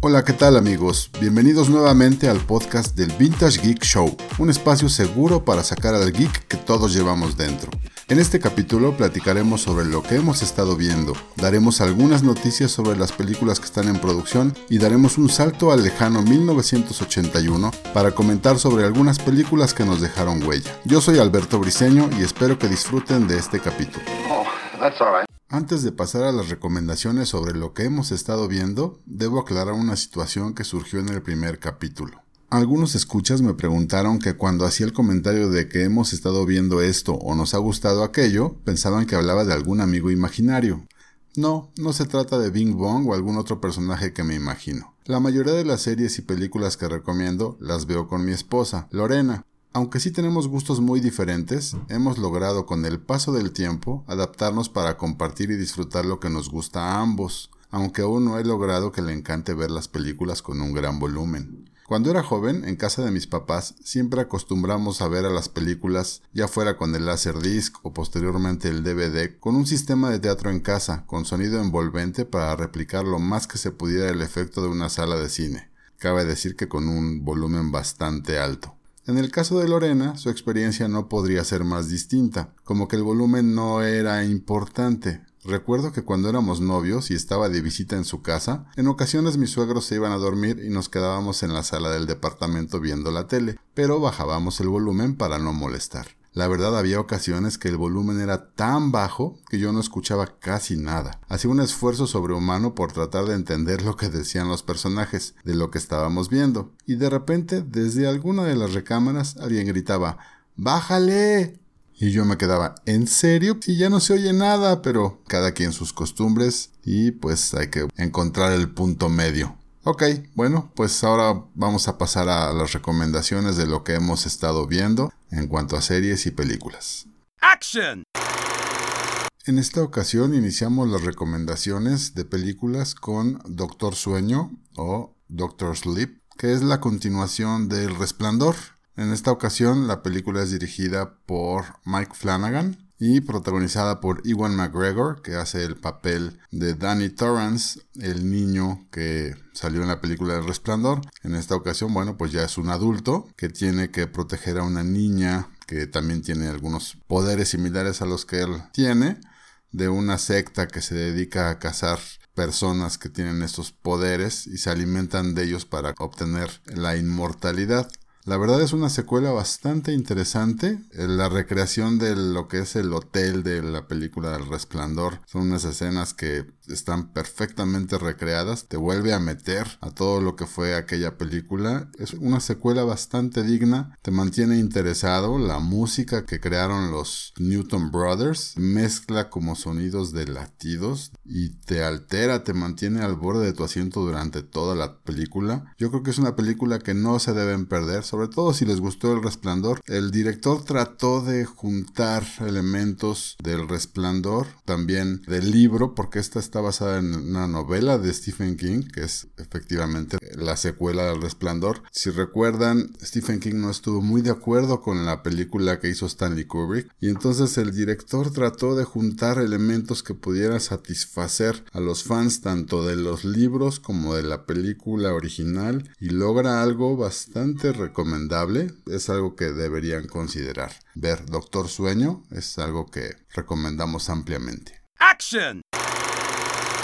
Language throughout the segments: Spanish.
Hola, ¿qué tal amigos? Bienvenidos nuevamente al podcast del Vintage Geek Show, un espacio seguro para sacar al geek que todos llevamos dentro. En este capítulo platicaremos sobre lo que hemos estado viendo, daremos algunas noticias sobre las películas que están en producción y daremos un salto al lejano 1981 para comentar sobre algunas películas que nos dejaron huella. Yo soy Alberto Briseño y espero que disfruten de este capítulo. Oh, antes de pasar a las recomendaciones sobre lo que hemos estado viendo, debo aclarar una situación que surgió en el primer capítulo. Algunos escuchas me preguntaron que cuando hacía el comentario de que hemos estado viendo esto o nos ha gustado aquello, pensaban que hablaba de algún amigo imaginario. No, no se trata de Bing Bong o algún otro personaje que me imagino. La mayoría de las series y películas que recomiendo las veo con mi esposa, Lorena, aunque sí tenemos gustos muy diferentes, hemos logrado con el paso del tiempo adaptarnos para compartir y disfrutar lo que nos gusta a ambos, aunque aún no he logrado que le encante ver las películas con un gran volumen. Cuando era joven, en casa de mis papás, siempre acostumbramos a ver a las películas, ya fuera con el Laserdisc o posteriormente el DVD, con un sistema de teatro en casa, con sonido envolvente para replicar lo más que se pudiera el efecto de una sala de cine. Cabe decir que con un volumen bastante alto. En el caso de Lorena, su experiencia no podría ser más distinta, como que el volumen no era importante. Recuerdo que cuando éramos novios y estaba de visita en su casa, en ocasiones mis suegros se iban a dormir y nos quedábamos en la sala del departamento viendo la tele, pero bajábamos el volumen para no molestar. La verdad había ocasiones que el volumen era tan bajo que yo no escuchaba casi nada. Hacía un esfuerzo sobrehumano por tratar de entender lo que decían los personajes de lo que estábamos viendo. Y de repente, desde alguna de las recámaras, alguien gritaba ¡Bájale! Y yo me quedaba, ¿en serio? Si ya no se oye nada, pero cada quien sus costumbres y pues hay que encontrar el punto medio. Ok, bueno, pues ahora vamos a pasar a las recomendaciones de lo que hemos estado viendo en cuanto a series y películas. ¡Action! En esta ocasión iniciamos las recomendaciones de películas con Doctor Sueño o Doctor Sleep, que es la continuación del Resplandor. En esta ocasión la película es dirigida por Mike Flanagan y protagonizada por Ewan McGregor, que hace el papel de Danny Torrance, el niño que salió en la película El Resplandor. En esta ocasión, bueno, pues ya es un adulto que tiene que proteger a una niña que también tiene algunos poderes similares a los que él tiene, de una secta que se dedica a cazar personas que tienen estos poderes y se alimentan de ellos para obtener la inmortalidad. La verdad es una secuela bastante interesante. La recreación de lo que es el hotel de la película del resplandor son unas escenas que están perfectamente recreadas. Te vuelve a meter a todo lo que fue aquella película. Es una secuela bastante digna. Te mantiene interesado. La música que crearon los Newton Brothers mezcla como sonidos de latidos y te altera, te mantiene al borde de tu asiento durante toda la película. Yo creo que es una película que no se deben perder sobre todo si les gustó el resplandor. El director trató de juntar elementos del resplandor, también del libro, porque esta está basada en una novela de Stephen King, que es efectivamente la secuela del resplandor. Si recuerdan, Stephen King no estuvo muy de acuerdo con la película que hizo Stanley Kubrick, y entonces el director trató de juntar elementos que pudieran satisfacer a los fans tanto de los libros como de la película original, y logra algo bastante recomendable es algo que deberían considerar. Ver Doctor Sueño es algo que recomendamos ampliamente. ¡Action!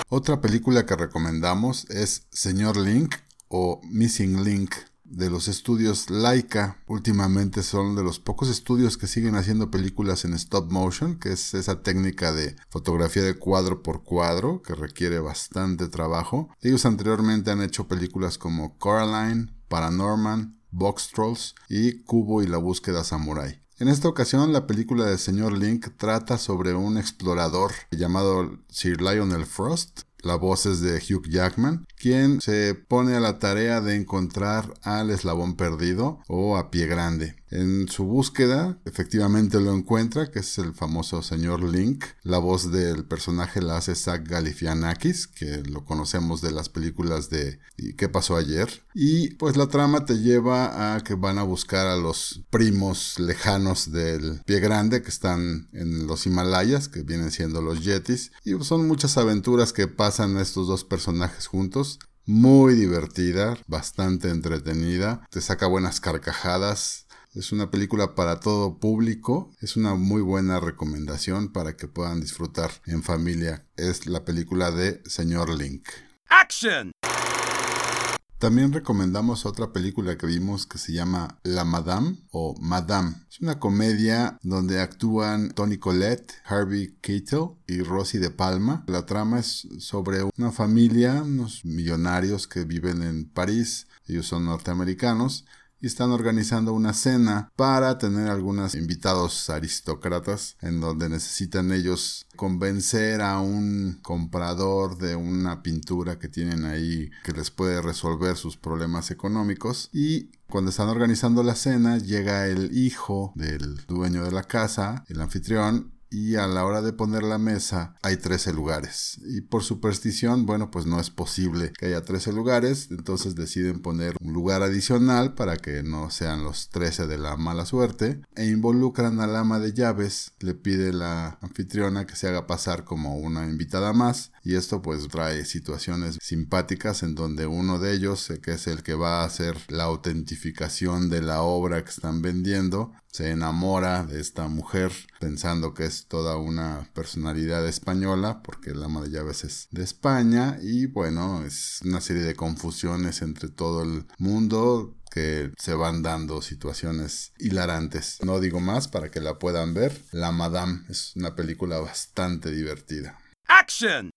Otra película que recomendamos es Señor Link o Missing Link de los estudios Laika. Últimamente son de los pocos estudios que siguen haciendo películas en stop motion, que es esa técnica de fotografía de cuadro por cuadro que requiere bastante trabajo. Ellos anteriormente han hecho películas como Coraline, Paranorman, Box Trolls y Cubo y la búsqueda samurai. En esta ocasión, la película de Señor Link trata sobre un explorador llamado Sir Lionel Frost. La voz es de Hugh Jackman, quien se pone a la tarea de encontrar al eslabón perdido o a pie grande. En su búsqueda, efectivamente lo encuentra, que es el famoso señor Link. La voz del personaje la hace Zach Galifianakis, que lo conocemos de las películas de ¿Qué pasó ayer? Y pues la trama te lleva a que van a buscar a los primos lejanos del pie grande que están en los Himalayas, que vienen siendo los Yetis. Y son muchas aventuras que pasan estos dos personajes juntos muy divertida, bastante entretenida, te saca buenas carcajadas. Es una película para todo público, es una muy buena recomendación para que puedan disfrutar en familia. Es la película de Señor Link. ¡Action! También recomendamos otra película que vimos que se llama La Madame o Madame. Es una comedia donde actúan Tony Collette, Harvey Keitel y Rosie de Palma. La trama es sobre una familia, unos millonarios que viven en París. Ellos son norteamericanos y están organizando una cena para tener algunos invitados aristócratas en donde necesitan ellos convencer a un comprador de una pintura que tienen ahí que les puede resolver sus problemas económicos. Y cuando están organizando la cena llega el hijo del dueño de la casa, el anfitrión, y a la hora de poner la mesa hay 13 lugares. Y por superstición, bueno, pues no es posible que haya 13 lugares, entonces deciden poner un lugar adicional para que no sean los 13 de la mala suerte e involucran al ama de llaves, le pide la anfitriona que se haga pasar como una invitada más y esto pues trae situaciones simpáticas en donde uno de ellos, que es el que va a hacer la autentificación de la obra que están vendiendo, se enamora de esta mujer pensando que es toda una personalidad española porque la ama de llaves es de España y bueno es una serie de confusiones entre todo el mundo que se van dando situaciones hilarantes. No digo más para que la puedan ver. La Madame es una película bastante divertida. ¡Action!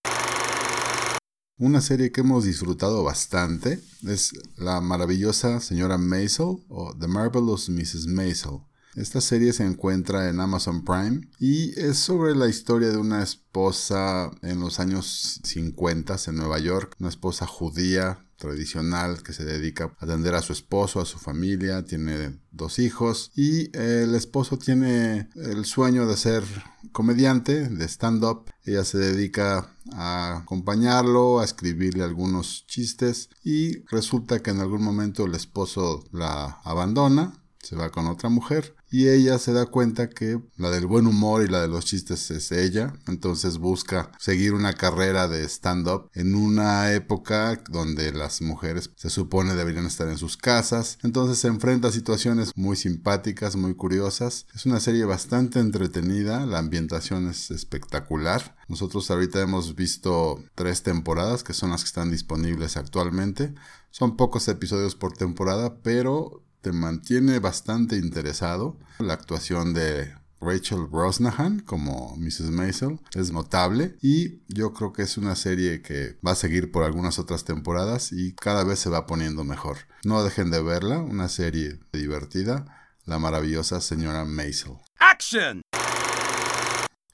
Una serie que hemos disfrutado bastante es la maravillosa señora Maisel o The Marvelous Mrs. Maisel. Esta serie se encuentra en Amazon Prime y es sobre la historia de una esposa en los años 50 en Nueva York, una esposa judía tradicional que se dedica a atender a su esposo, a su familia, tiene dos hijos y el esposo tiene el sueño de ser comediante, de stand-up. Ella se dedica a acompañarlo, a escribirle algunos chistes y resulta que en algún momento el esposo la abandona, se va con otra mujer y ella se da cuenta que la del buen humor y la de los chistes es ella, entonces busca seguir una carrera de stand-up en una época donde las mujeres se supone deberían estar en sus casas, entonces se enfrenta a situaciones muy simpáticas, muy curiosas, es una serie bastante entretenida, la ambientación es espectacular, nosotros ahorita hemos visto tres temporadas que son las que están disponibles actualmente, son pocos episodios por temporada, pero te mantiene bastante interesado. La actuación de Rachel Brosnahan como Mrs. Maisel es notable y yo creo que es una serie que va a seguir por algunas otras temporadas y cada vez se va poniendo mejor. No dejen de verla, una serie divertida, la maravillosa señora Maisel. ¡Action!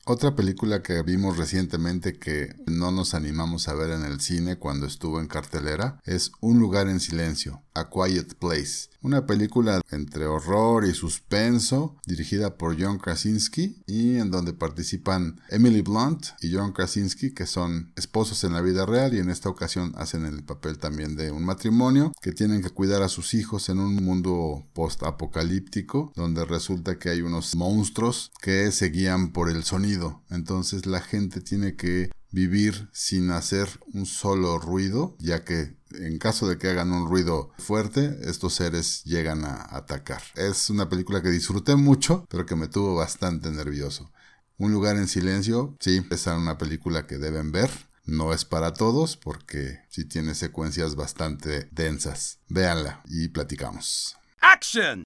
Otra película que vimos recientemente que no nos animamos a ver en el cine cuando estuvo en cartelera es Un lugar en silencio, A Quiet Place, una película entre horror y suspenso dirigida por John Krasinski y en donde participan Emily Blunt y John Krasinski que son esposos en la vida real y en esta ocasión hacen el papel también de un matrimonio que tienen que cuidar a sus hijos en un mundo post-apocalíptico donde resulta que hay unos monstruos que se guían por el sonido entonces la gente tiene que vivir sin hacer un solo ruido, ya que en caso de que hagan un ruido fuerte, estos seres llegan a atacar. Es una película que disfruté mucho, pero que me tuvo bastante nervioso. Un lugar en silencio, sí, es una película que deben ver. No es para todos porque sí tiene secuencias bastante densas. Véanla y platicamos. ¡Action!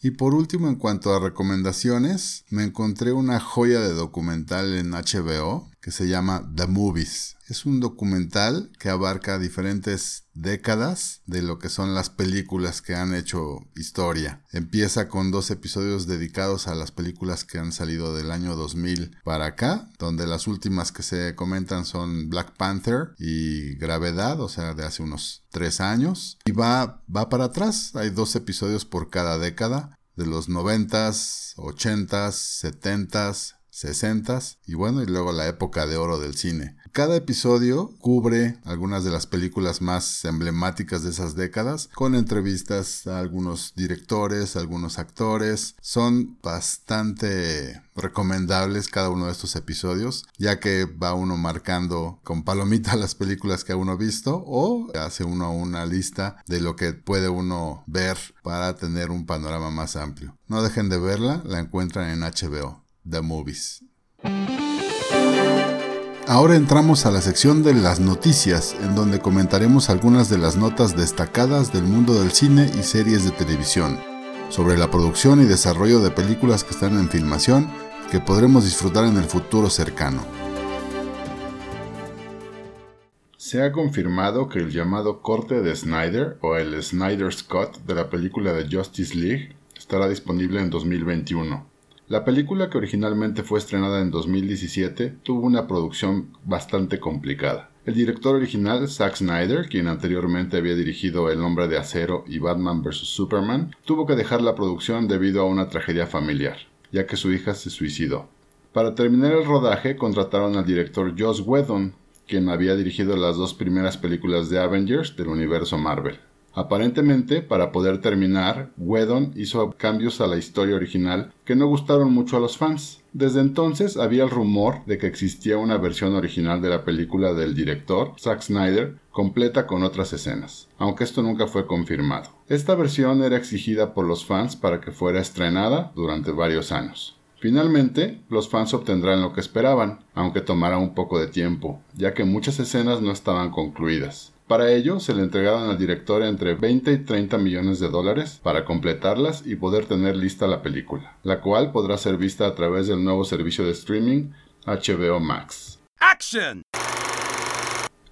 Y por último, en cuanto a recomendaciones, me encontré una joya de documental en HBO que se llama The Movies. Es un documental que abarca diferentes décadas de lo que son las películas que han hecho historia. Empieza con dos episodios dedicados a las películas que han salido del año 2000 para acá, donde las últimas que se comentan son Black Panther y Gravedad, o sea, de hace unos tres años. Y va, va para atrás, hay dos episodios por cada década, de los 90s, 80s, 70s, 60s y bueno, y luego la época de oro del cine. Cada episodio cubre algunas de las películas más emblemáticas de esas décadas, con entrevistas a algunos directores, algunos actores. Son bastante recomendables cada uno de estos episodios, ya que va uno marcando con palomita las películas que ha uno visto o hace uno una lista de lo que puede uno ver para tener un panorama más amplio. No dejen de verla, la encuentran en HBO, The Movies. Ahora entramos a la sección de las noticias, en donde comentaremos algunas de las notas destacadas del mundo del cine y series de televisión, sobre la producción y desarrollo de películas que están en filmación que podremos disfrutar en el futuro cercano. Se ha confirmado que el llamado corte de Snyder o el Snyder's Cut de la película de Justice League estará disponible en 2021. La película que originalmente fue estrenada en 2017 tuvo una producción bastante complicada. El director original, Zack Snyder, quien anteriormente había dirigido El Hombre de Acero y Batman vs. Superman, tuvo que dejar la producción debido a una tragedia familiar, ya que su hija se suicidó. Para terminar el rodaje contrataron al director Joss Whedon, quien había dirigido las dos primeras películas de Avengers del universo Marvel. Aparentemente, para poder terminar, Whedon hizo cambios a la historia original que no gustaron mucho a los fans. Desde entonces había el rumor de que existía una versión original de la película del director, Zack Snyder, completa con otras escenas, aunque esto nunca fue confirmado. Esta versión era exigida por los fans para que fuera estrenada durante varios años. Finalmente, los fans obtendrán lo que esperaban, aunque tomará un poco de tiempo, ya que muchas escenas no estaban concluidas. Para ello, se le entregaron al director entre 20 y 30 millones de dólares para completarlas y poder tener lista la película, la cual podrá ser vista a través del nuevo servicio de streaming HBO Max. ¡Action!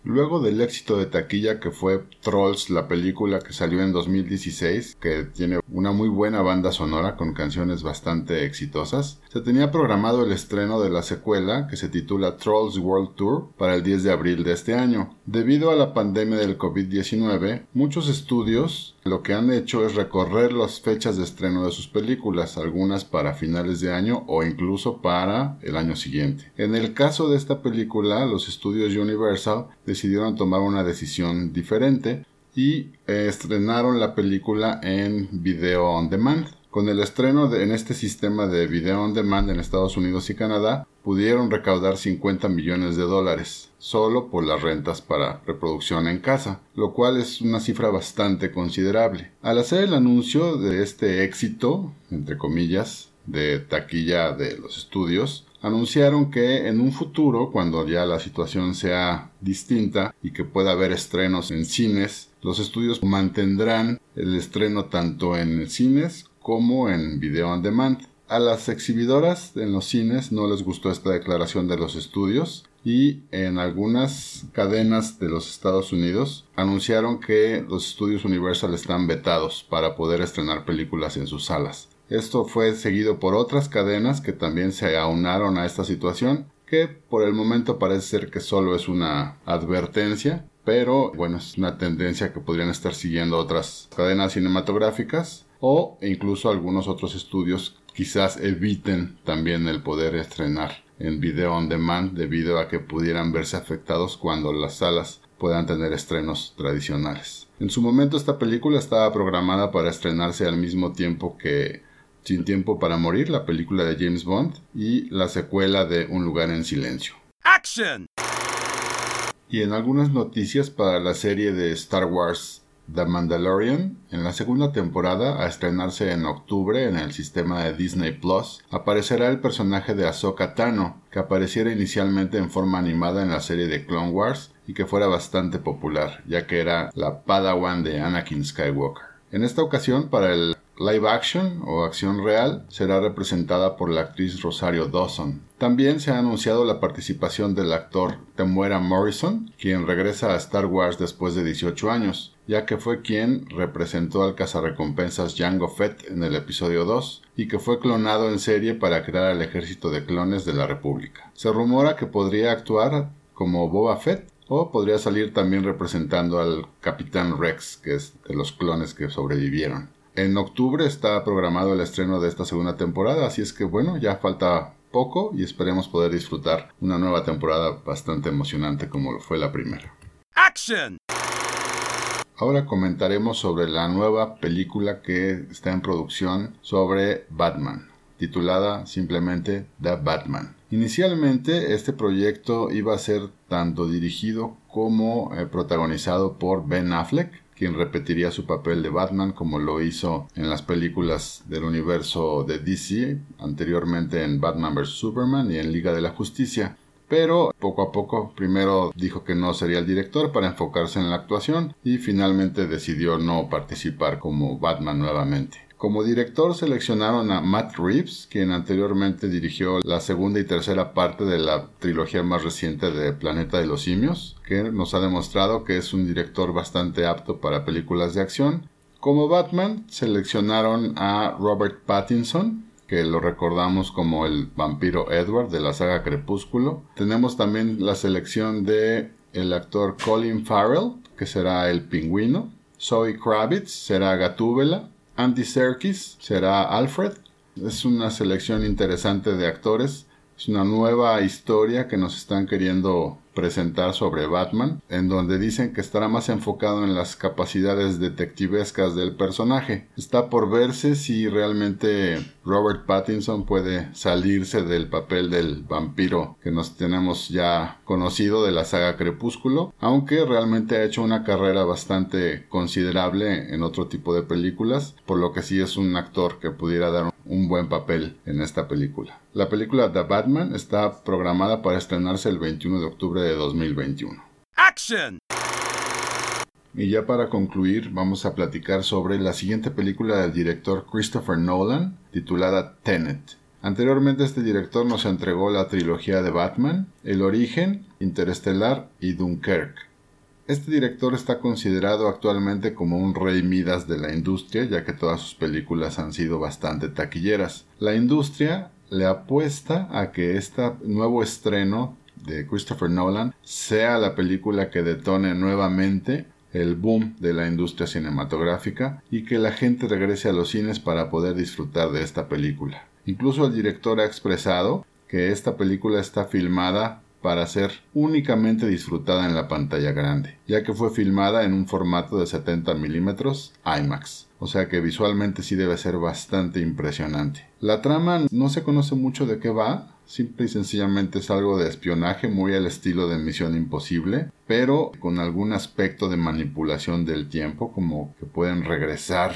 Luego del éxito de taquilla que fue Trolls, la película que salió en 2016, que tiene una muy buena banda sonora con canciones bastante exitosas, se tenía programado el estreno de la secuela que se titula Trolls World Tour para el 10 de abril de este año. Debido a la pandemia del COVID-19, muchos estudios lo que han hecho es recorrer las fechas de estreno de sus películas, algunas para finales de año o incluso para el año siguiente. En el caso de esta película, los estudios Universal decidieron tomar una decisión diferente y estrenaron la película en video on demand. Con el estreno en este sistema de video on demand en Estados Unidos y Canadá, pudieron recaudar 50 millones de dólares solo por las rentas para reproducción en casa, lo cual es una cifra bastante considerable. Al hacer el anuncio de este éxito, entre comillas, de taquilla de los estudios, anunciaron que en un futuro, cuando ya la situación sea distinta y que pueda haber estrenos en cines, los estudios mantendrán el estreno tanto en cines como en video on demand. A las exhibidoras en los cines no les gustó esta declaración de los estudios y en algunas cadenas de los Estados Unidos anunciaron que los estudios Universal están vetados para poder estrenar películas en sus salas. Esto fue seguido por otras cadenas que también se aunaron a esta situación, que por el momento parece ser que solo es una advertencia, pero bueno, es una tendencia que podrían estar siguiendo otras cadenas cinematográficas o incluso algunos otros estudios quizás eviten también el poder estrenar en video on demand debido a que pudieran verse afectados cuando las salas puedan tener estrenos tradicionales. En su momento esta película estaba programada para estrenarse al mismo tiempo que Sin tiempo para morir, la película de James Bond, y la secuela de Un lugar en silencio. ¡Action! Y en algunas noticias para la serie de Star Wars The Mandalorian, en la segunda temporada, a estrenarse en octubre en el sistema de Disney Plus, aparecerá el personaje de Ahsoka Tano, que apareciera inicialmente en forma animada en la serie de Clone Wars y que fuera bastante popular, ya que era la Padawan de Anakin Skywalker. En esta ocasión, para el live action o acción real será representada por la actriz Rosario Dawson. También se ha anunciado la participación del actor Temuera Morrison, quien regresa a Star Wars después de 18 años, ya que fue quien representó al cazarrecompensas Jango Fett en el episodio 2 y que fue clonado en serie para crear el ejército de clones de la República. Se rumora que podría actuar como Boba Fett o podría salir también representando al Capitán Rex, que es de los clones que sobrevivieron. En octubre está programado el estreno de esta segunda temporada, así es que bueno, ya falta poco y esperemos poder disfrutar una nueva temporada bastante emocionante como lo fue la primera. ¡Action! Ahora comentaremos sobre la nueva película que está en producción sobre Batman, titulada simplemente The Batman. Inicialmente este proyecto iba a ser tanto dirigido como eh, protagonizado por Ben Affleck, quien repetiría su papel de Batman como lo hizo en las películas del universo de DC, anteriormente en Batman vs. Superman y en Liga de la Justicia. Pero poco a poco primero dijo que no sería el director para enfocarse en la actuación y finalmente decidió no participar como Batman nuevamente. Como director seleccionaron a Matt Reeves, quien anteriormente dirigió la segunda y tercera parte de la trilogía más reciente de Planeta de los Simios, que nos ha demostrado que es un director bastante apto para películas de acción. Como Batman seleccionaron a Robert Pattinson, que lo recordamos como el vampiro Edward de la saga Crepúsculo. Tenemos también la selección de el actor Colin Farrell, que será el pingüino. Zoe Kravitz será Gatúbela. Andy Serkis será Alfred. Es una selección interesante de actores. Es una nueva historia que nos están queriendo presentar sobre Batman, en donde dicen que estará más enfocado en las capacidades detectivescas del personaje. Está por verse si realmente Robert Pattinson puede salirse del papel del vampiro que nos tenemos ya conocido de la saga Crepúsculo, aunque realmente ha hecho una carrera bastante considerable en otro tipo de películas, por lo que sí es un actor que pudiera dar un buen papel en esta película. La película The Batman está programada para estrenarse el 21 de octubre de 2021. ¡Action! Y ya para concluir, vamos a platicar sobre la siguiente película del director Christopher Nolan, titulada Tenet. Anteriormente este director nos entregó la trilogía de Batman, El origen, Interestelar y Dunkirk. Este director está considerado actualmente como un rey Midas de la industria, ya que todas sus películas han sido bastante taquilleras. La industria le apuesta a que este nuevo estreno de Christopher Nolan sea la película que detone nuevamente el boom de la industria cinematográfica y que la gente regrese a los cines para poder disfrutar de esta película. Incluso el director ha expresado que esta película está filmada para ser únicamente disfrutada en la pantalla grande, ya que fue filmada en un formato de 70 milímetros IMAX. O sea que visualmente sí debe ser bastante impresionante. La trama no se conoce mucho de qué va, Simple y sencillamente es algo de espionaje muy al estilo de Misión Imposible, pero con algún aspecto de manipulación del tiempo, como que pueden regresar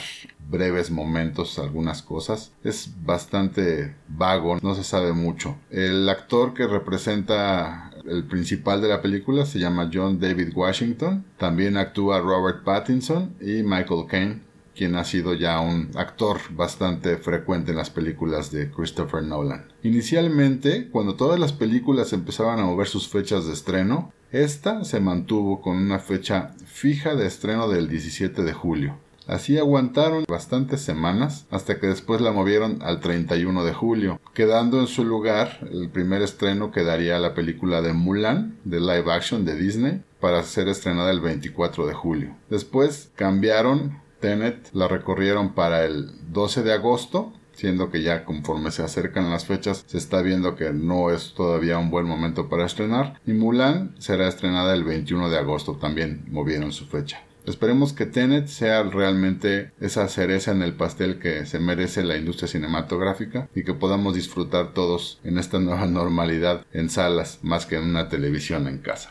breves momentos algunas cosas. Es bastante vago, no se sabe mucho. El actor que representa el principal de la película se llama John David Washington. También actúa Robert Pattinson y Michael Caine quien ha sido ya un actor bastante frecuente en las películas de Christopher Nolan. Inicialmente, cuando todas las películas empezaban a mover sus fechas de estreno, esta se mantuvo con una fecha fija de estreno del 17 de julio. Así aguantaron bastantes semanas hasta que después la movieron al 31 de julio, quedando en su lugar el primer estreno que daría la película de Mulan, de live action de Disney, para ser estrenada el 24 de julio. Después cambiaron Tenet la recorrieron para el 12 de agosto, siendo que ya conforme se acercan las fechas se está viendo que no es todavía un buen momento para estrenar. Y Mulan será estrenada el 21 de agosto, también movieron su fecha. Esperemos que Tenet sea realmente esa cereza en el pastel que se merece la industria cinematográfica y que podamos disfrutar todos en esta nueva normalidad en salas más que en una televisión en casa.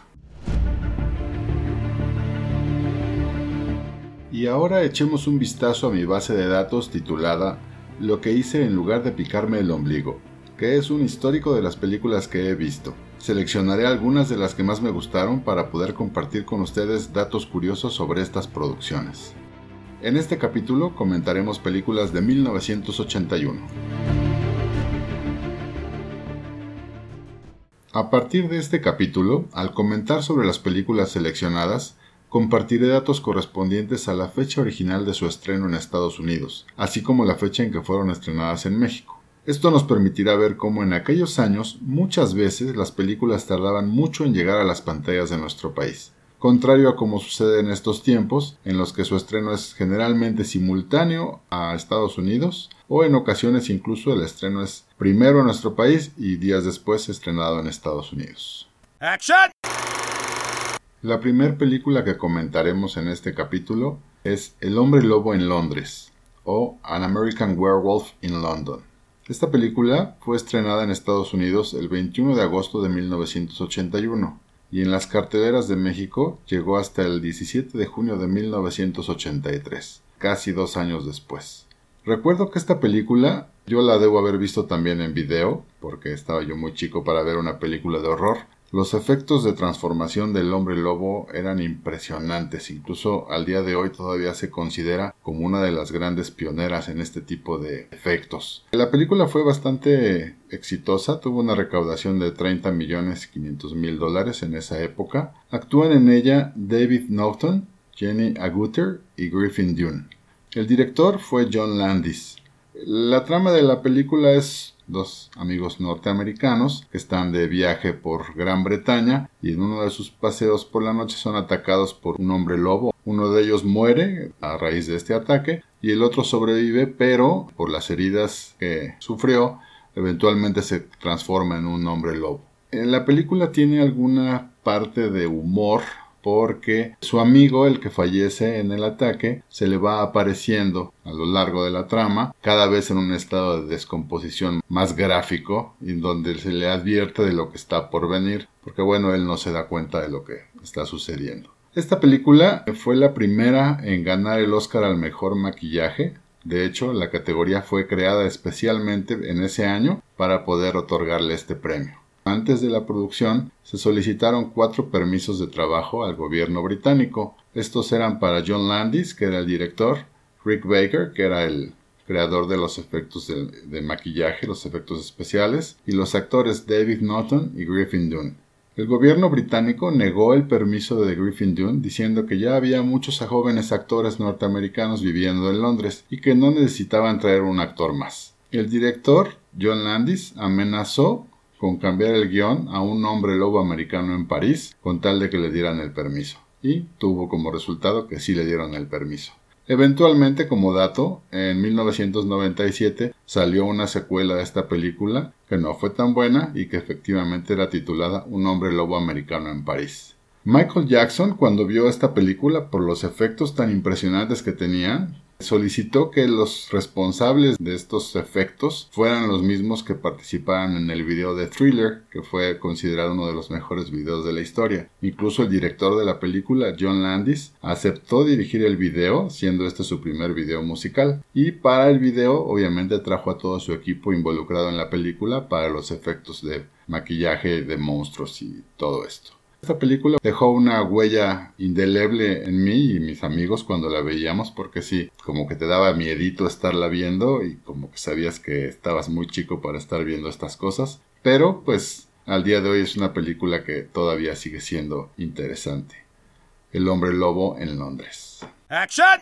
Y ahora echemos un vistazo a mi base de datos titulada Lo que hice en lugar de picarme el ombligo, que es un histórico de las películas que he visto. Seleccionaré algunas de las que más me gustaron para poder compartir con ustedes datos curiosos sobre estas producciones. En este capítulo comentaremos películas de 1981. A partir de este capítulo, al comentar sobre las películas seleccionadas, Compartiré datos correspondientes a la fecha original de su estreno en Estados Unidos, así como la fecha en que fueron estrenadas en México. Esto nos permitirá ver cómo en aquellos años muchas veces las películas tardaban mucho en llegar a las pantallas de nuestro país. contrario a como sucede en estos tiempos, en los que su estreno es generalmente simultáneo a Estados Unidos, o en ocasiones incluso el estreno es primero en nuestro país y días después estrenado en Estados Unidos. La primera película que comentaremos en este capítulo es El hombre lobo en Londres o An American Werewolf in London. Esta película fue estrenada en Estados Unidos el 21 de agosto de 1981 y en las carteleras de México llegó hasta el 17 de junio de 1983, casi dos años después. Recuerdo que esta película yo la debo haber visto también en video, porque estaba yo muy chico para ver una película de horror, los efectos de transformación del hombre lobo eran impresionantes, incluso al día de hoy todavía se considera como una de las grandes pioneras en este tipo de efectos. La película fue bastante exitosa, tuvo una recaudación de 30 millones 500 mil dólares en esa época. Actúan en ella David Norton, Jenny Agutter y Griffin Dune. El director fue John Landis. La trama de la película es dos amigos norteamericanos que están de viaje por Gran Bretaña y en uno de sus paseos por la noche son atacados por un hombre lobo. Uno de ellos muere a raíz de este ataque y el otro sobrevive pero por las heridas que sufrió eventualmente se transforma en un hombre lobo. En la película tiene alguna parte de humor porque su amigo, el que fallece en el ataque, se le va apareciendo a lo largo de la trama, cada vez en un estado de descomposición más gráfico, y donde se le advierte de lo que está por venir, porque bueno, él no se da cuenta de lo que está sucediendo. Esta película fue la primera en ganar el Oscar al mejor maquillaje. De hecho, la categoría fue creada especialmente en ese año para poder otorgarle este premio. Antes de la producción, se solicitaron cuatro permisos de trabajo al gobierno británico. Estos eran para John Landis, que era el director, Rick Baker, que era el creador de los efectos de, maquillaje, los efectos especiales, y los actores David Norton y Griffin Dunne. El gobierno británico negó el permiso de Griffin Dunne diciendo que ya había muchos jóvenes actores norteamericanos viviendo en Londres y que no necesitaban traer un actor más. El director, John Landis, amenazó con cambiar el guion a un hombre lobo americano en París con tal de que le dieran el permiso. Y tuvo como resultado que sí le dieron el permiso. Eventualmente, como dato, en 1997 salió una secuela de esta película que no fue tan buena y que efectivamente era titulada Un hombre lobo americano en París. Michael Jackson, cuando vio esta película por los efectos tan impresionantes que tenía, solicitó que los responsables de estos efectos fueran los mismos que participaban en el video de Thriller, que fue considerado uno de los mejores videos de la historia. Incluso el director de la película, John Landis, aceptó dirigir el video, siendo este su primer video musical. Y para el video, obviamente, trajo a todo su equipo involucrado en la película para los efectos de maquillaje de monstruos y todo esto. Esta película dejó una huella indeleble en mí y mis amigos cuando la veíamos porque sí, como que te daba miedito estarla viendo y como que sabías que estabas muy chico para estar viendo estas cosas, pero pues al día de hoy es una película que todavía sigue siendo interesante. El hombre lobo en Londres. ¡Action!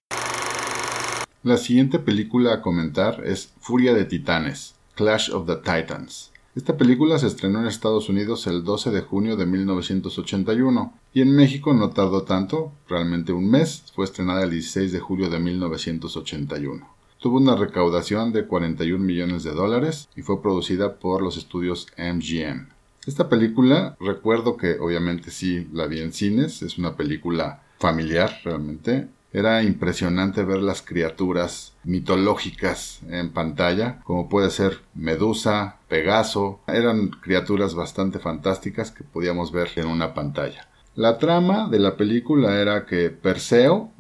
La siguiente película a comentar es Furia de Titanes, Clash of the Titans. Esta película se estrenó en Estados Unidos el 12 de junio de 1981 y en México no tardó tanto, realmente un mes, fue estrenada el 16 de julio de 1981. Tuvo una recaudación de 41 millones de dólares y fue producida por los estudios MGM. Esta película, recuerdo que obviamente sí la vi en cines, es una película familiar realmente, era impresionante ver las criaturas mitológicas en pantalla, como puede ser Medusa, Pegaso. Eran criaturas bastante fantásticas que podíamos ver en una pantalla. La trama de la película era que Perseo,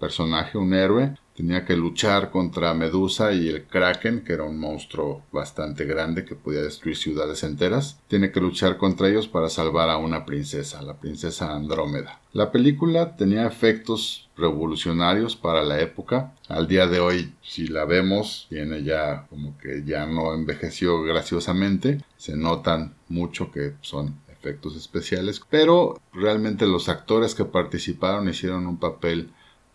personaje, un héroe, tenía que luchar contra Medusa y el Kraken, que era un monstruo bastante grande que podía destruir ciudades enteras. Tiene que luchar contra ellos para salvar a una princesa, la princesa Andrómeda. La película tenía efectos revolucionarios para la época. Al día de hoy, si la vemos, tiene ya como que ya no envejeció graciosamente. Se notan mucho que son efectos especiales, pero realmente los actores que participaron hicieron un papel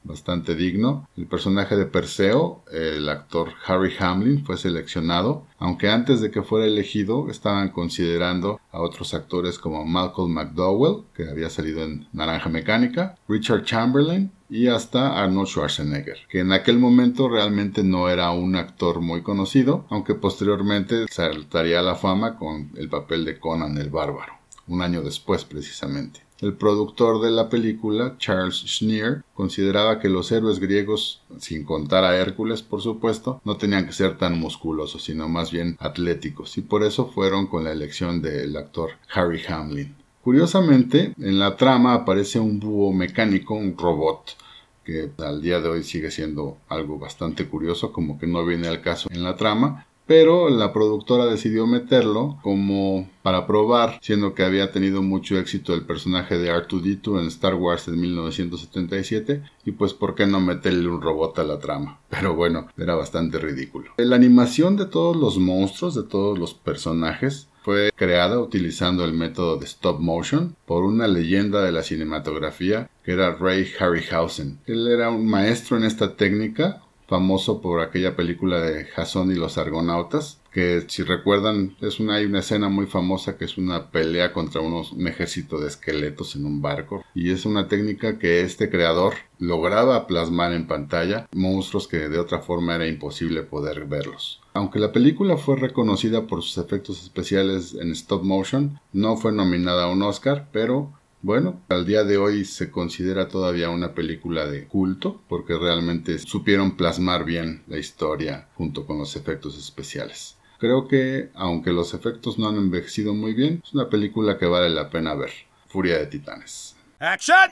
bastante digno. El personaje de Perseo, el actor Harry Hamlin, fue seleccionado, aunque antes de que fuera elegido estaban considerando a otros actores como Malcolm McDowell, que había salido en Naranja Mecánica, Richard Chamberlain y hasta Arnold Schwarzenegger, que en aquel momento realmente no era un actor muy conocido, aunque posteriormente saltaría a la fama con el papel de Conan el Bárbaro, un año después precisamente. El productor de la película, Charles Schneer, consideraba que los héroes griegos, sin contar a Hércules por supuesto, no tenían que ser tan musculosos, sino más bien atléticos, y por eso fueron con la elección del actor Harry Hamlin. Curiosamente, en la trama aparece un búho mecánico, un robot, que al día de hoy sigue siendo algo bastante curioso, como que no viene al caso en la trama, pero la productora decidió meterlo como para probar, siendo que había tenido mucho éxito el personaje de R2D2 en Star Wars en 1977, y pues por qué no meterle un robot a la trama. Pero bueno, era bastante ridículo. La animación de todos los monstruos, de todos los personajes, fue creada utilizando el método de stop motion por una leyenda de la cinematografía que era Ray Harryhausen. Él era un maestro en esta técnica, famoso por aquella película de Jason y los Argonautas, que si recuerdan es una, hay una escena muy famosa que es una pelea contra unos, un ejército de esqueletos en un barco y es una técnica que este creador lograba plasmar en pantalla monstruos que de otra forma era imposible poder verlos. Aunque la película fue reconocida por sus efectos especiales en stop motion, no fue nominada a un Oscar, pero bueno, al día de hoy se considera todavía una película de culto porque realmente supieron plasmar bien la historia junto con los efectos especiales. Creo que, aunque los efectos no han envejecido muy bien, es una película que vale la pena ver. Furia de Titanes. ¡Action!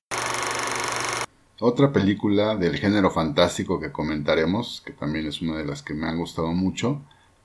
Otra película del género fantástico que comentaremos, que también es una de las que me han gustado mucho,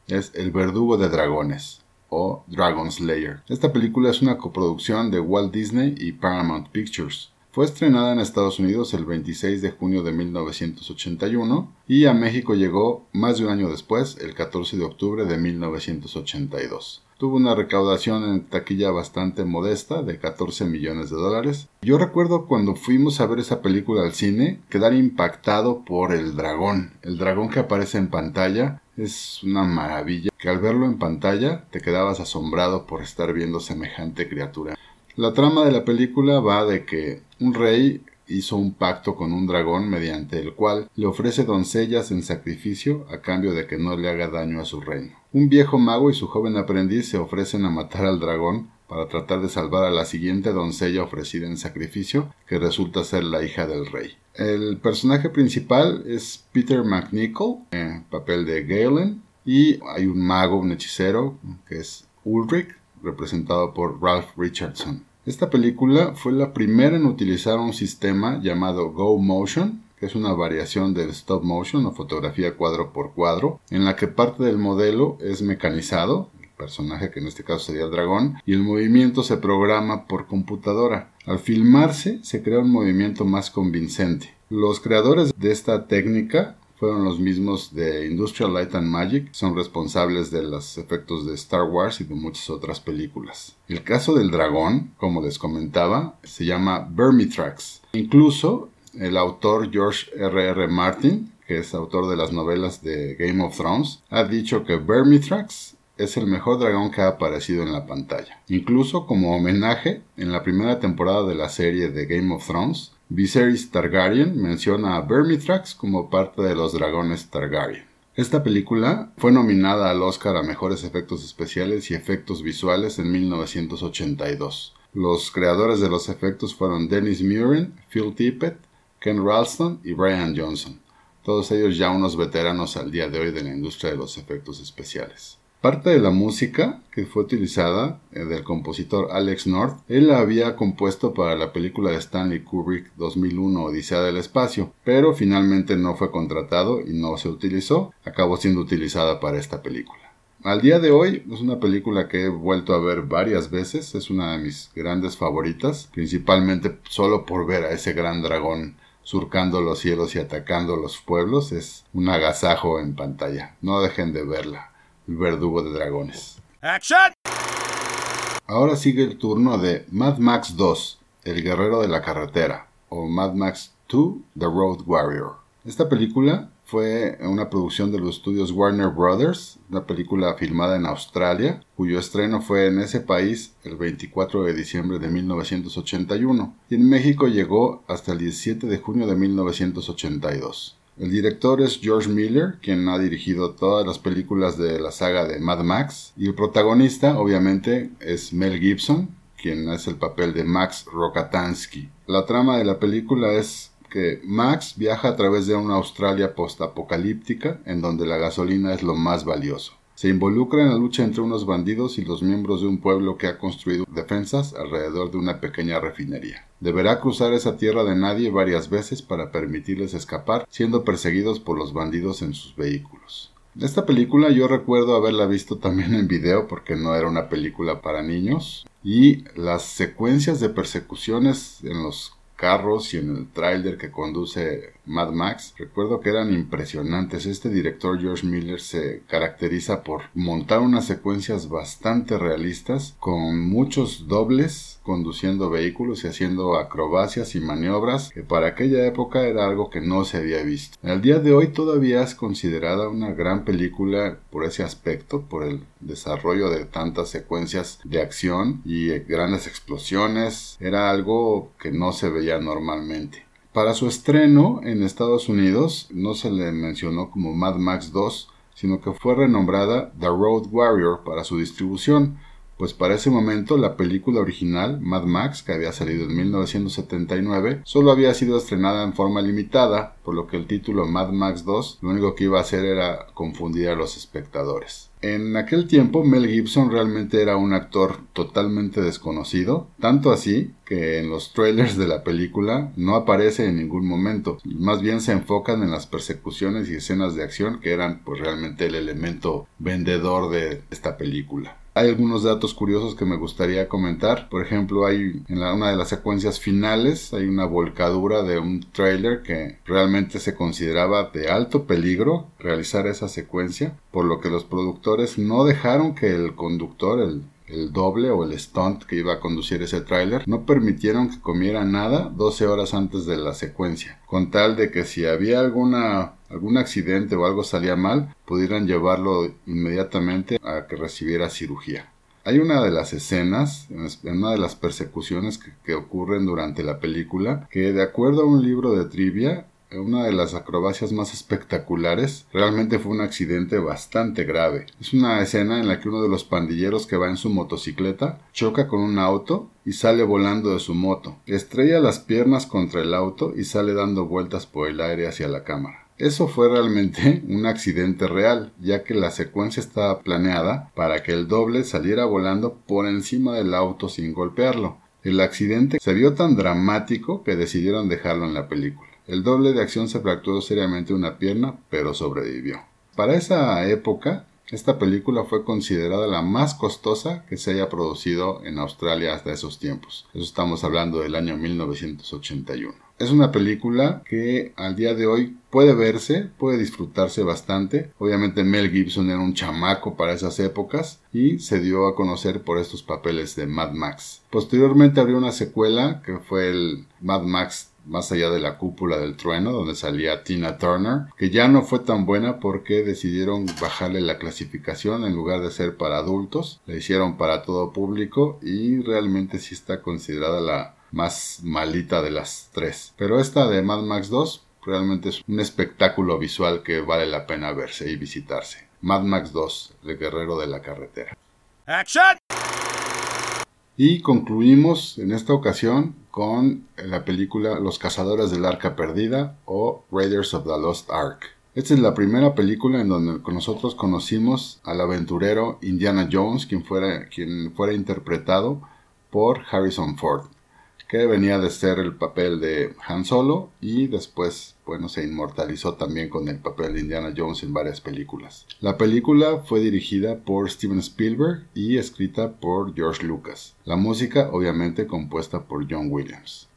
es El verdugo de dragones o Dragon Slayer. Esta película es una coproducción de Walt Disney y Paramount Pictures. Fue estrenada en Estados Unidos el 26 de junio de 1981 y a México llegó más de un año después, el 14 de octubre de 1982 tuvo una recaudación en taquilla bastante modesta de 14 millones de dólares. Yo recuerdo cuando fuimos a ver esa película al cine quedar impactado por el dragón. El dragón que aparece en pantalla es una maravilla que al verlo en pantalla te quedabas asombrado por estar viendo semejante criatura. La trama de la película va de que un rey hizo un pacto con un dragón mediante el cual le ofrece doncellas en sacrificio a cambio de que no le haga daño a su reino. Un viejo mago y su joven aprendiz se ofrecen a matar al dragón para tratar de salvar a la siguiente doncella ofrecida en sacrificio, que resulta ser la hija del rey. El personaje principal es Peter McNichol, en papel de Galen, y hay un mago, un hechicero, que es Ulrich, representado por Ralph Richardson. Esta película fue la primera en utilizar un sistema llamado Go Motion, que es una variación del stop motion o fotografía cuadro por cuadro, en la que parte del modelo es mecanizado, personaje que en este caso sería el dragón, y el movimiento se programa por computadora. Al filmarse se crea un movimiento más convincente. Los creadores de esta técnica fueron los mismos de Industrial Light and Magic, son responsables de los efectos de Star Wars y de muchas otras películas. El caso del dragón, como les comentaba, se llama Vermitrax. Incluso el autor George R.R. R. Martin, que es autor de las novelas de Game of Thrones, ha dicho que Vermitrax es el mejor dragón que ha aparecido en la pantalla. Incluso como homenaje, en la primera temporada de la serie de Game of Thrones, Viserys Targaryen menciona a Vermithrax como parte de los dragones Targaryen. Esta película fue nominada al Oscar a Mejores Efectos Especiales y Efectos Visuales en 1982. Los creadores de los efectos fueron Dennis Muren, Phil Tippett, Ken Ralston y Brian Johnson, todos ellos ya unos veteranos al día de hoy de la industria de los efectos especiales. Parte de la música que fue utilizada eh, del compositor Alex North, él la había compuesto para la película de Stanley Kubrick 2001 Odisea del Espacio, pero finalmente no fue contratado y no se utilizó, acabó siendo utilizada para esta película. Al día de hoy es una película que he vuelto a ver varias veces, es una de mis grandes favoritas, principalmente solo por ver a ese gran dragón surcando los cielos y atacando los pueblos, es un agasajo en pantalla, no dejen de verla el verdugo de dragones. ¡Action! Ahora sigue el turno de Mad Max 2, el guerrero de la carretera, o Mad Max 2 The Road Warrior. Esta película fue una producción de los estudios Warner Brothers, una película filmada en Australia, cuyo estreno fue en ese país el 24 de diciembre de 1981 y en México llegó hasta el 17 de junio de 1982. El director es George Miller, quien ha dirigido todas las películas de la saga de Mad Max, y el protagonista, obviamente, es Mel Gibson, quien es el papel de Max Rokatansky. La trama de la película es que Max viaja a través de una Australia postapocalíptica en donde la gasolina es lo más valioso. Se involucra en la lucha entre unos bandidos y los miembros de un pueblo que ha construido defensas alrededor de una pequeña refinería. Deberá cruzar esa tierra de nadie varias veces para permitirles escapar, siendo perseguidos por los bandidos en sus vehículos. Esta película yo recuerdo haberla visto también en video porque no era una película para niños y las secuencias de persecuciones en los carros y en el tráiler que conduce Mad Max, recuerdo que eran impresionantes. Este director George Miller se caracteriza por montar unas secuencias bastante realistas con muchos dobles conduciendo vehículos y haciendo acrobacias y maniobras que para aquella época era algo que no se había visto. Al día de hoy todavía es considerada una gran película por ese aspecto, por el desarrollo de tantas secuencias de acción y grandes explosiones. Era algo que no se veía normalmente. Para su estreno en Estados Unidos no se le mencionó como Mad Max 2, sino que fue renombrada The Road Warrior para su distribución, pues para ese momento la película original, Mad Max, que había salido en 1979, solo había sido estrenada en forma limitada, por lo que el título Mad Max 2 lo único que iba a hacer era confundir a los espectadores. En aquel tiempo Mel Gibson realmente era un actor totalmente desconocido, tanto así que en los trailers de la película no aparece en ningún momento, más bien se enfocan en las persecuciones y escenas de acción que eran pues realmente el elemento vendedor de esta película. Hay algunos datos curiosos que me gustaría comentar. Por ejemplo, hay en una de las secuencias finales hay una volcadura de un trailer que realmente se consideraba de alto peligro realizar esa secuencia, por lo que los productores no dejaron que el conductor, el doble o el stunt que iba a conducir ese tráiler, no permitieron que comiera nada 12 horas antes de la secuencia, con tal de que si había alguna algún accidente o algo salía mal, pudieran llevarlo inmediatamente a que recibiera cirugía. Hay una de las escenas, en una de las persecuciones que ocurren durante la película, que de acuerdo a un libro de trivia una de las acrobacias más espectaculares. Realmente fue un accidente bastante grave. Es una escena en la que uno de los pandilleros que va en su motocicleta choca con un auto y sale volando de su moto. Estrella las piernas contra el auto y sale dando vueltas por el aire hacia la cámara. Eso fue realmente un accidente real, ya que la secuencia estaba planeada para que el doble saliera volando por encima del auto sin golpearlo. El accidente se vio tan dramático que decidieron dejarlo en la película. El doble de acción se fracturó seriamente una pierna, pero sobrevivió. Para esa época, esta película fue considerada la más costosa que se haya producido en Australia hasta esos tiempos. Eso estamos hablando del año 1981. Es una película que al día de hoy puede verse, puede disfrutarse bastante. Obviamente Mel Gibson era un chamaco para esas épocas y se dio a conocer por estos papeles de Mad Max. Posteriormente abrió una secuela que fue el Mad Max más allá de la cúpula del trueno, donde salía Tina Turner, que ya no fue tan buena porque decidieron bajarle la clasificación en lugar de ser para adultos, la hicieron para todo público y realmente sí está considerada la más malita de las tres. Pero esta de Mad Max 2 realmente es un espectáculo visual que vale la pena verse y visitarse. Mad Max 2, el guerrero de la carretera. ¡Action! Y concluimos en esta ocasión con la película Los Cazadores del Arca Perdida o Raiders of the Lost Ark. Esta es la primera película en donde nosotros conocimos al aventurero Indiana Jones, quien fuera, quien fuera interpretado por Harrison Ford que venía de ser el papel de Han Solo y después, bueno, se inmortalizó también con el papel de Indiana Jones en varias películas. La película fue dirigida por Steven Spielberg y escrita por George Lucas. La música, obviamente, compuesta por John Williams.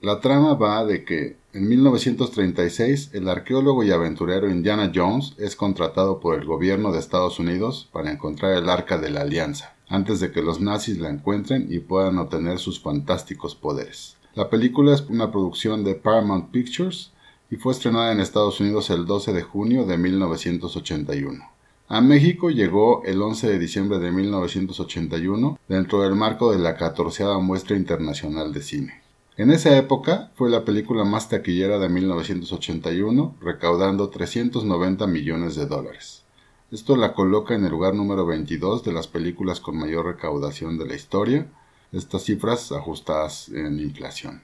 La trama va de que en 1936 el arqueólogo y aventurero Indiana Jones es contratado por el gobierno de Estados Unidos para encontrar el Arca de la Alianza antes de que los nazis la encuentren y puedan obtener sus fantásticos poderes. La película es una producción de Paramount Pictures y fue estrenada en Estados Unidos el 12 de junio de 1981. A México llegó el 11 de diciembre de 1981 dentro del marco de la 14 Muestra Internacional de Cine. En esa época fue la película más taquillera de 1981, recaudando 390 millones de dólares. Esto la coloca en el lugar número 22 de las películas con mayor recaudación de la historia, estas cifras ajustadas en inflación.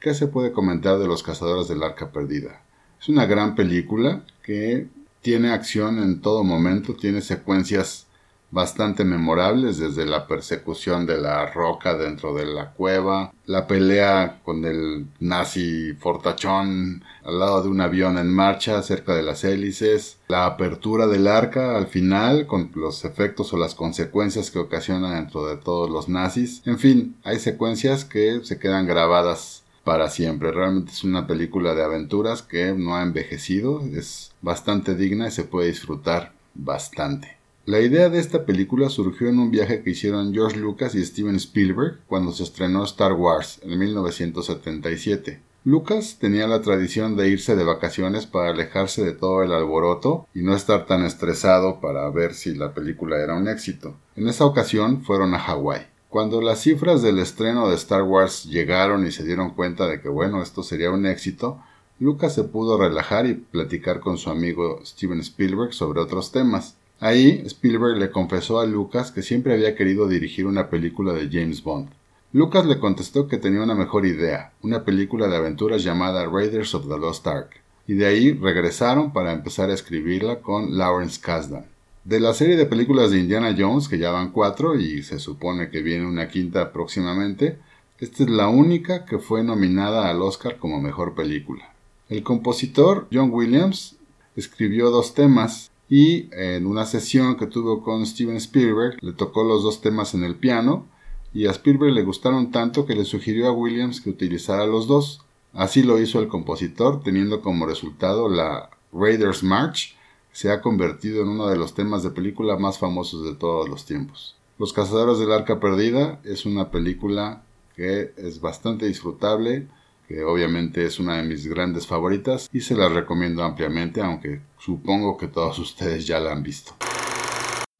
¿Qué se puede comentar de Los Cazadores del Arca Perdida? Es una gran película que tiene acción en todo momento, tiene secuencias bastante memorables, desde la persecución de la roca dentro de la cueva, la pelea con el nazi fortachón al lado de un avión en marcha cerca de las hélices, la apertura del arca al final con los efectos o las consecuencias que ocasiona dentro de todos los nazis. En fin, hay secuencias que se quedan grabadas para siempre. Realmente es una película de aventuras que no ha envejecido, es bastante digna y se puede disfrutar bastante. La idea de esta película surgió en un viaje que hicieron George Lucas y Steven Spielberg cuando se estrenó Star Wars en 1977. Lucas tenía la tradición de irse de vacaciones para alejarse de todo el alboroto y no estar tan estresado para ver si la película era un éxito. En esa ocasión fueron a Hawái. Cuando las cifras del estreno de Star Wars llegaron y se dieron cuenta de que bueno, esto sería un éxito, Lucas se pudo relajar y platicar con su amigo Steven Spielberg sobre otros temas. Ahí Spielberg le confesó a Lucas que siempre había querido dirigir una película de James Bond. Lucas le contestó que tenía una mejor idea, una película de aventuras llamada Raiders of the Lost Ark, y de ahí regresaron para empezar a escribirla con Lawrence Kasdan. De la serie de películas de Indiana Jones, que ya van cuatro y se supone que viene una quinta próximamente, esta es la única que fue nominada al Oscar como mejor película. El compositor John Williams escribió dos temas y en una sesión que tuvo con Steven Spielberg le tocó los dos temas en el piano y a Spielberg le gustaron tanto que le sugirió a Williams que utilizara los dos. Así lo hizo el compositor, teniendo como resultado la Raiders March, se ha convertido en uno de los temas de película más famosos de todos los tiempos. Los Cazadores del Arca Perdida es una película que es bastante disfrutable, que obviamente es una de mis grandes favoritas y se la recomiendo ampliamente, aunque supongo que todos ustedes ya la han visto.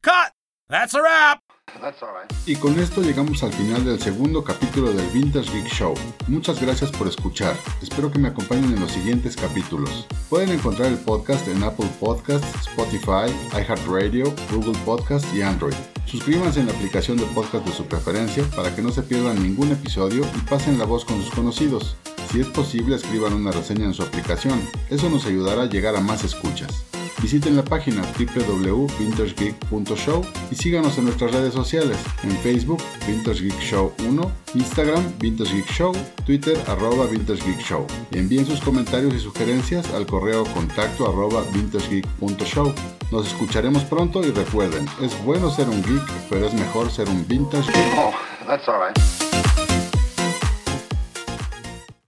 Cut! That's a wrap! Y con esto llegamos al final del segundo capítulo del Vintage Geek Show. Muchas gracias por escuchar. Espero que me acompañen en los siguientes capítulos. Pueden encontrar el podcast en Apple Podcasts, Spotify, iHeartRadio, Google Podcasts y Android. Suscríbanse en la aplicación de podcast de su preferencia para que no se pierdan ningún episodio y pasen la voz con sus conocidos. Si es posible, escriban una reseña en su aplicación. Eso nos ayudará a llegar a más escuchas. Visiten la página www.vintagegeek.show y síganos en nuestras redes sociales, en Facebook Vintage Geek Show 1, Instagram Vintage Geek Show, Twitter arroba Vintage Geek Show. Envíen sus comentarios y sugerencias al correo contacto arroba vintagegeek.show. Nos escucharemos pronto y recuerden, es bueno ser un geek, pero es mejor ser un vintage geek. Oh, that's all right.